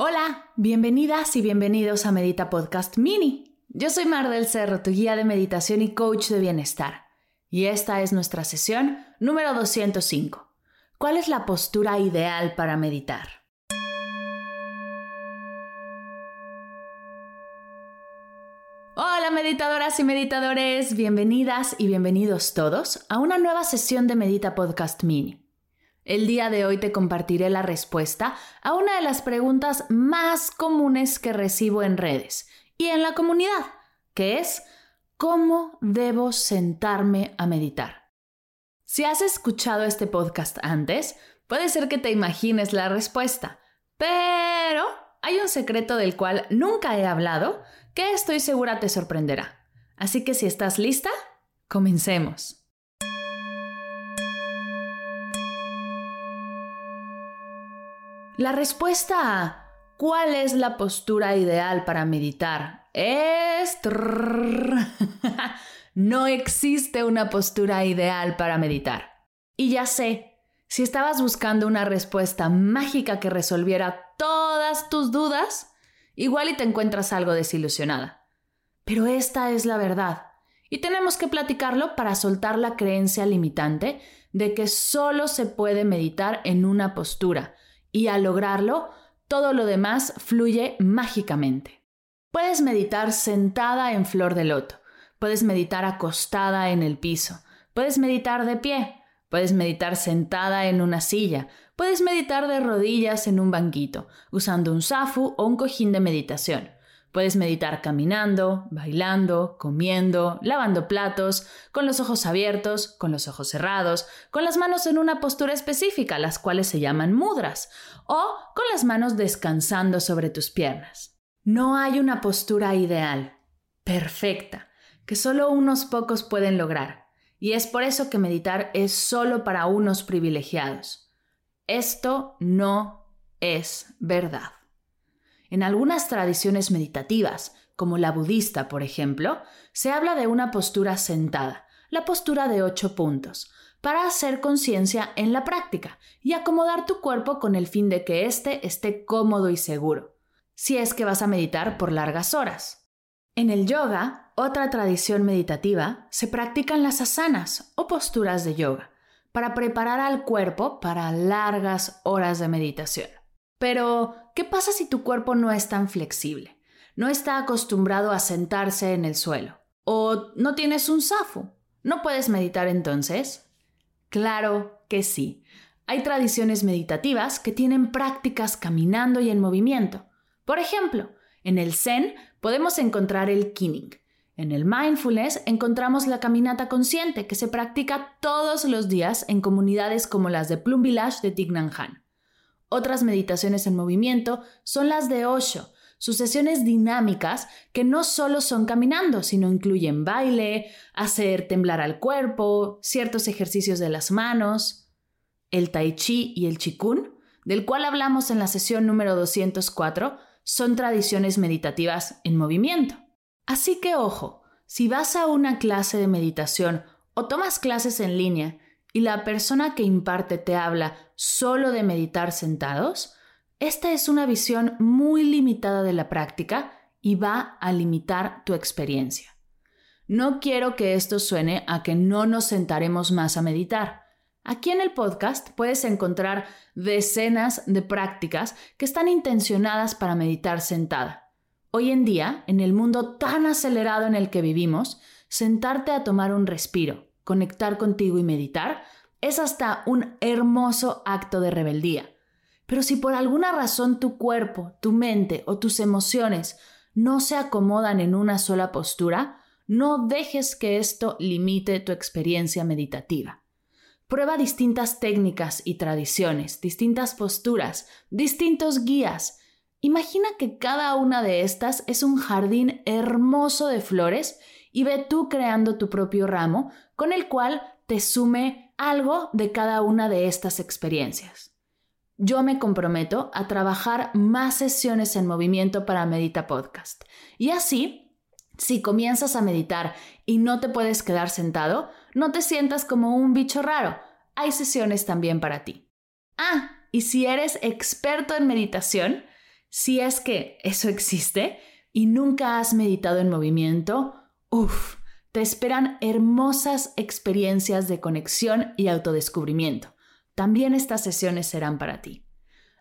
Hola, bienvenidas y bienvenidos a Medita Podcast Mini. Yo soy Mar del Cerro, tu guía de meditación y coach de bienestar. Y esta es nuestra sesión número 205. ¿Cuál es la postura ideal para meditar? Hola meditadoras y meditadores, bienvenidas y bienvenidos todos a una nueva sesión de Medita Podcast Mini. El día de hoy te compartiré la respuesta a una de las preguntas más comunes que recibo en redes y en la comunidad, que es ¿cómo debo sentarme a meditar? Si has escuchado este podcast antes, puede ser que te imagines la respuesta, pero hay un secreto del cual nunca he hablado que estoy segura te sorprenderá. Así que si estás lista, comencemos. La respuesta a ¿cuál es la postura ideal para meditar? Es... no existe una postura ideal para meditar. Y ya sé, si estabas buscando una respuesta mágica que resolviera todas tus dudas, igual y te encuentras algo desilusionada. Pero esta es la verdad. Y tenemos que platicarlo para soltar la creencia limitante de que solo se puede meditar en una postura y al lograrlo, todo lo demás fluye mágicamente. Puedes meditar sentada en flor de loto, puedes meditar acostada en el piso, puedes meditar de pie, puedes meditar sentada en una silla, puedes meditar de rodillas en un banquito, usando un zafu o un cojín de meditación. Puedes meditar caminando, bailando, comiendo, lavando platos, con los ojos abiertos, con los ojos cerrados, con las manos en una postura específica, las cuales se llaman mudras, o con las manos descansando sobre tus piernas. No hay una postura ideal, perfecta, que solo unos pocos pueden lograr, y es por eso que meditar es solo para unos privilegiados. Esto no es verdad. En algunas tradiciones meditativas, como la budista, por ejemplo, se habla de una postura sentada, la postura de ocho puntos, para hacer conciencia en la práctica y acomodar tu cuerpo con el fin de que éste esté cómodo y seguro, si es que vas a meditar por largas horas. En el yoga, otra tradición meditativa, se practican las asanas o posturas de yoga, para preparar al cuerpo para largas horas de meditación. Pero, ¿qué pasa si tu cuerpo no es tan flexible? No está acostumbrado a sentarse en el suelo. ¿O no tienes un zafu? ¿No puedes meditar entonces? Claro que sí. Hay tradiciones meditativas que tienen prácticas caminando y en movimiento. Por ejemplo, en el Zen podemos encontrar el Kinning. En el mindfulness encontramos la caminata consciente que se practica todos los días en comunidades como las de Plum Village de Thich Nhat Hanh. Otras meditaciones en movimiento son las de Osho, sucesiones dinámicas que no solo son caminando, sino incluyen baile, hacer temblar al cuerpo, ciertos ejercicios de las manos. El tai chi y el chikun, del cual hablamos en la sesión número 204, son tradiciones meditativas en movimiento. Así que ojo, si vas a una clase de meditación o tomas clases en línea y la persona que imparte te habla solo de meditar sentados, esta es una visión muy limitada de la práctica y va a limitar tu experiencia. No quiero que esto suene a que no nos sentaremos más a meditar. Aquí en el podcast puedes encontrar decenas de prácticas que están intencionadas para meditar sentada. Hoy en día, en el mundo tan acelerado en el que vivimos, sentarte a tomar un respiro, conectar contigo y meditar, es hasta un hermoso acto de rebeldía. Pero si por alguna razón tu cuerpo, tu mente o tus emociones no se acomodan en una sola postura, no dejes que esto limite tu experiencia meditativa. Prueba distintas técnicas y tradiciones, distintas posturas, distintos guías. Imagina que cada una de estas es un jardín hermoso de flores y ve tú creando tu propio ramo con el cual te sume algo de cada una de estas experiencias. Yo me comprometo a trabajar más sesiones en movimiento para Medita Podcast. Y así, si comienzas a meditar y no te puedes quedar sentado, no te sientas como un bicho raro. Hay sesiones también para ti. Ah, y si eres experto en meditación, si es que eso existe y nunca has meditado en movimiento, uff, te esperan hermosas experiencias de conexión y autodescubrimiento. También estas sesiones serán para ti.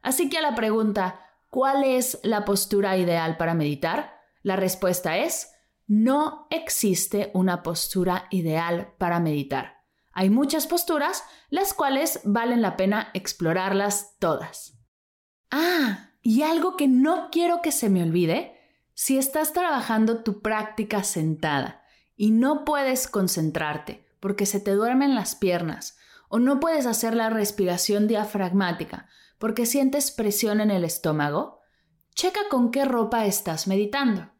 Así que a la pregunta, ¿cuál es la postura ideal para meditar? La respuesta es, no existe una postura ideal para meditar. Hay muchas posturas, las cuales valen la pena explorarlas todas. Ah, y algo que no quiero que se me olvide, si estás trabajando tu práctica sentada y no puedes concentrarte porque se te duermen las piernas o no puedes hacer la respiración diafragmática porque sientes presión en el estómago, checa con qué ropa estás meditando.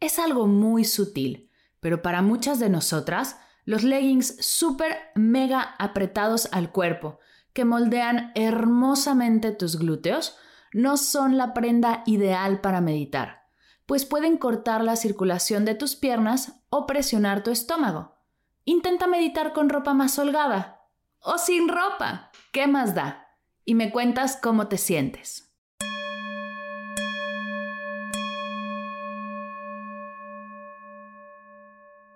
Es algo muy sutil, pero para muchas de nosotras, los leggings súper mega apretados al cuerpo, que moldean hermosamente tus glúteos, no son la prenda ideal para meditar, pues pueden cortar la circulación de tus piernas o presionar tu estómago. Intenta meditar con ropa más holgada o sin ropa. ¿Qué más da? Y me cuentas cómo te sientes.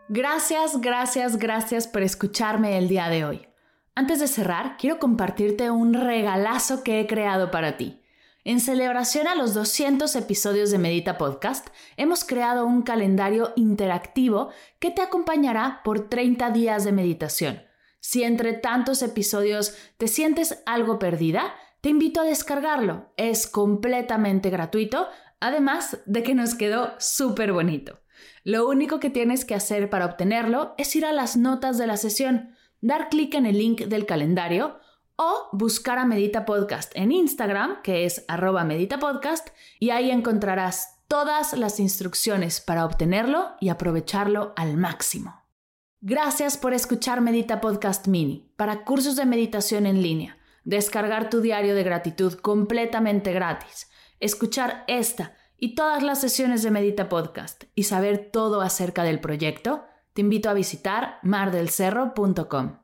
Gracias, gracias, gracias por escucharme el día de hoy. Antes de cerrar, quiero compartirte un regalazo que he creado para ti. En celebración a los 200 episodios de Medita Podcast, hemos creado un calendario interactivo que te acompañará por 30 días de meditación. Si entre tantos episodios te sientes algo perdida, te invito a descargarlo. Es completamente gratuito, además de que nos quedó súper bonito. Lo único que tienes que hacer para obtenerlo es ir a las notas de la sesión, dar clic en el link del calendario o buscar a Medita Podcast en Instagram, que es arroba Medita Podcast, y ahí encontrarás todas las instrucciones para obtenerlo y aprovecharlo al máximo. Gracias por escuchar Medita Podcast Mini para cursos de meditación en línea, descargar tu diario de gratitud completamente gratis, escuchar esta y todas las sesiones de Medita Podcast y saber todo acerca del proyecto, te invito a visitar mardelcerro.com.